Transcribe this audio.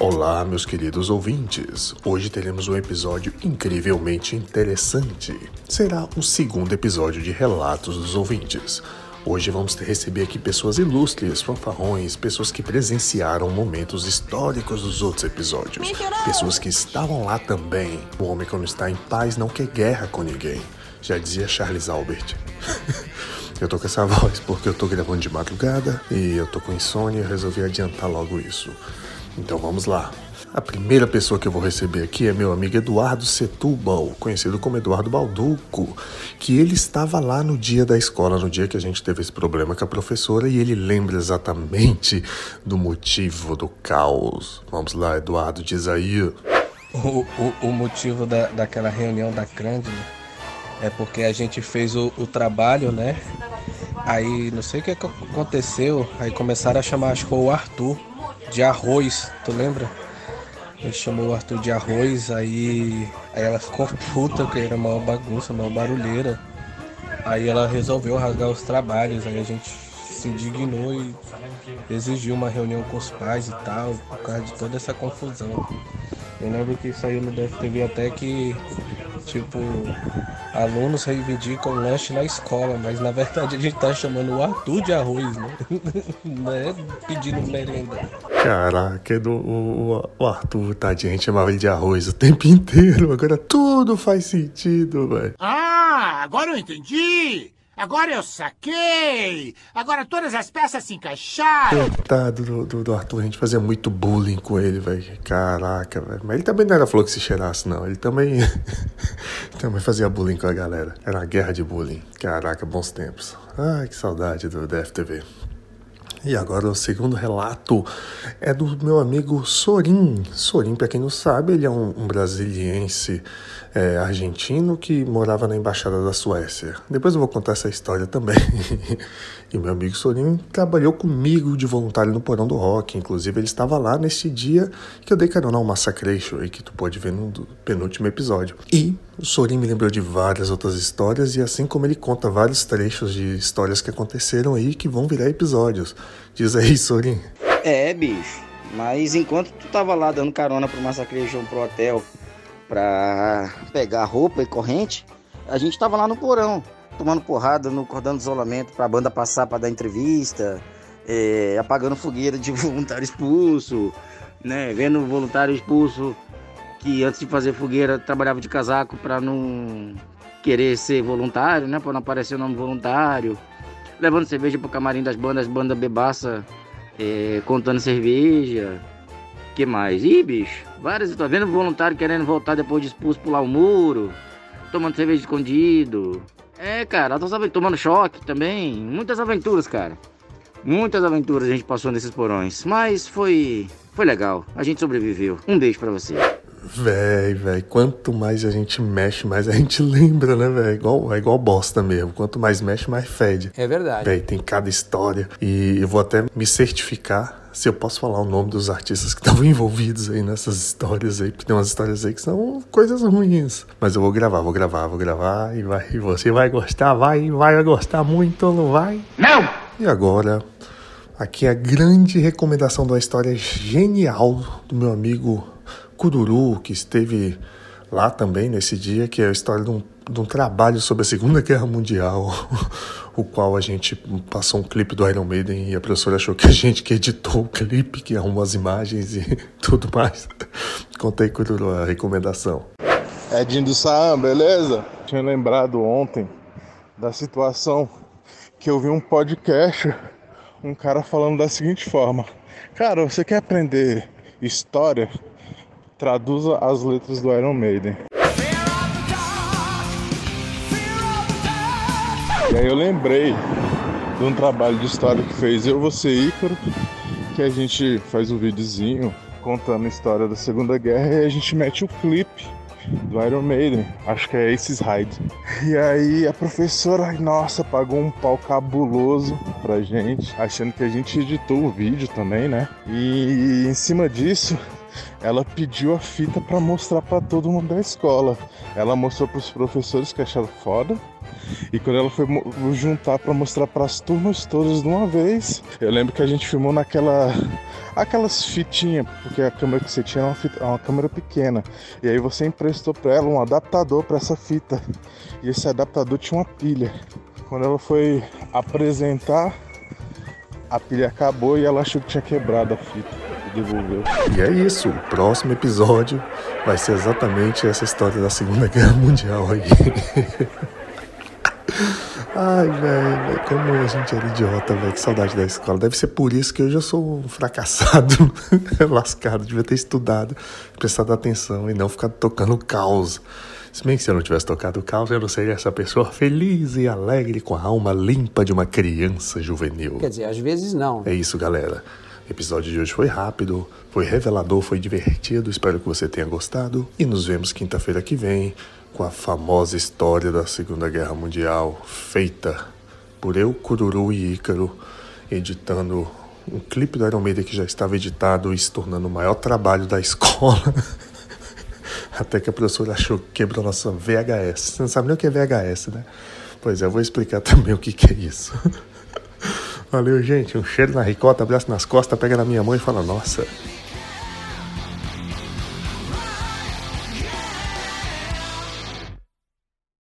Olá, meus queridos ouvintes. Hoje teremos um episódio incrivelmente interessante. Será o segundo episódio de Relatos dos Ouvintes. Hoje vamos receber aqui pessoas ilustres, fanfarrões, pessoas que presenciaram momentos históricos dos outros episódios. Pessoas que estavam lá também. O homem quando está em paz não quer guerra com ninguém. Já dizia Charles Albert. eu tô com essa voz porque eu tô gravando de madrugada e eu tô com insônia e resolvi adiantar logo isso. Então vamos lá. A primeira pessoa que eu vou receber aqui é meu amigo Eduardo Setúbal, conhecido como Eduardo Balduco, que ele estava lá no dia da escola, no dia que a gente teve esse problema com a professora, e ele lembra exatamente do motivo do caos. Vamos lá, Eduardo, diz aí. O, o, o motivo da, daquela reunião da Crandle é porque a gente fez o, o trabalho, né? Aí não sei o que aconteceu, aí começaram a chamar, acho que foi o Arthur de arroz, tu lembra? Ele chamou o Arthur de arroz, aí, aí ela ficou puta, porque era uma bagunça, uma barulheira. Aí ela resolveu rasgar os trabalhos, aí a gente se indignou e exigiu uma reunião com os pais e tal, por causa de toda essa confusão. Eu lembro que saiu no DFTV até que, tipo, alunos reivindicam lanche na escola, mas na verdade a gente tá chamando o Arthur de arroz, né? Não é pedindo merenda. Caraca, do, o, o Arthur, tadinho, a gente chamava ele de arroz o tempo inteiro. Agora tudo faz sentido, velho. Ah, agora eu entendi! Agora eu saquei! Agora todas as peças se encaixaram! Coitado do, do, do Arthur, a gente fazia muito bullying com ele, velho. Caraca, velho. Mas ele também não era flor que se cheirasse, não. Ele também. também fazia bullying com a galera. Era uma guerra de bullying. Caraca, bons tempos. Ai, que saudade do DFTV. E agora o segundo relato é do meu amigo Sorin. Sorin, para quem não sabe, ele é um, um brasiliense é, argentino que morava na embaixada da Suécia. Depois eu vou contar essa história também. e meu amigo Sorin trabalhou comigo de voluntário no Porão do Rock. Inclusive, ele estava lá nesse dia que eu dei carona ao Massacration, aí que tu pode ver no penúltimo episódio. E o Sorin me lembrou de várias outras histórias, e assim como ele conta vários trechos de histórias que aconteceram aí que vão virar episódios. Diz aí, Sorin. É, bicho. Mas enquanto tu tava lá dando carona pro Massacration pro hotel pra pegar roupa e corrente, a gente tava lá no porão, tomando porrada no cordão de isolamento pra banda passar pra dar entrevista, é, apagando fogueira de voluntário expulso, né? Vendo voluntário expulso que antes de fazer fogueira trabalhava de casaco pra não querer ser voluntário, né? Pra não aparecer o nome voluntário. Levando cerveja pro camarim das bandas, banda bebaça, é, contando cerveja que mais? Ih, bicho, várias. Tô vendo voluntário querendo voltar depois de expulso pular o muro, tomando cerveja escondido. É, cara, tomando choque também. Muitas aventuras, cara. Muitas aventuras a gente passou nesses porões. Mas foi. Foi legal. A gente sobreviveu. Um beijo para você. Véi, véi, quanto mais a gente mexe, mais a gente lembra, né, véi? Igual, é igual bosta mesmo. Quanto mais mexe, mais fede. É verdade. Véi, tem cada história. E eu vou até me certificar se eu posso falar o nome dos artistas que estavam envolvidos aí nessas histórias aí, porque tem umas histórias aí que são coisas ruins. Mas eu vou gravar, vou gravar, vou gravar e, vai, e você vai gostar, vai, vai gostar muito ou não vai? Não! E agora, aqui é a grande recomendação de uma história genial do meu amigo Cururu, que esteve lá também nesse dia, que é a história de um, de um trabalho sobre a Segunda Guerra Mundial. o qual a gente passou um clipe do Iron Maiden e a professora achou que a gente que editou o clipe, que arrumou as imagens e tudo mais. Contei Cururu a recomendação. Edinho do Saam, beleza? Tinha lembrado ontem da situação que eu vi um podcast, um cara falando da seguinte forma: Cara, você quer aprender história? Traduza as letras do Iron Maiden. E aí eu lembrei de um trabalho de história que fez eu, você Ícaro, que a gente faz um videozinho contando a história da Segunda Guerra e a gente mete o clipe do Iron Maiden, acho que é Aces Hyde. E aí a professora, nossa, pagou um pau cabuloso pra gente, achando que a gente editou o vídeo também, né? E em cima disso, ela pediu a fita para mostrar para todo mundo da escola. Ela mostrou para os professores que acharam foda E quando ela foi juntar para mostrar para as turmas todas de uma vez, eu lembro que a gente filmou naquela aquelas fitinhas, porque a câmera que você tinha era uma, fita, uma câmera pequena. E aí você emprestou para ela um adaptador para essa fita. E esse adaptador tinha uma pilha. Quando ela foi apresentar, a pilha acabou e ela achou que tinha quebrado a fita. E devolveu. E é isso, o próximo episódio vai ser exatamente essa história da Segunda Guerra Mundial aí. Ai, velho, como a gente era idiota, velho, que saudade da escola. Deve ser por isso que eu já sou um fracassado, lascado, devia ter estudado, prestado atenção e não ficar tocando caos. Se bem que se eu não tivesse tocado caos, eu não seria essa pessoa feliz e alegre com a alma limpa de uma criança juvenil. Quer dizer, às vezes não. É isso, galera. O episódio de hoje foi rápido, foi revelador, foi divertido. Espero que você tenha gostado. E nos vemos quinta-feira que vem com a famosa história da Segunda Guerra Mundial, feita por eu, Cururu e Ícaro, editando um clipe do Iron Maiden que já estava editado e se tornando o maior trabalho da escola. Até que a professora achou que quebrou nossa VHS. Você não sabe nem o que é VHS, né? Pois é, eu vou explicar também o que, que é isso. Valeu, gente. Um cheiro na ricota, abraço nas costas, pega na minha mão e fala: Nossa,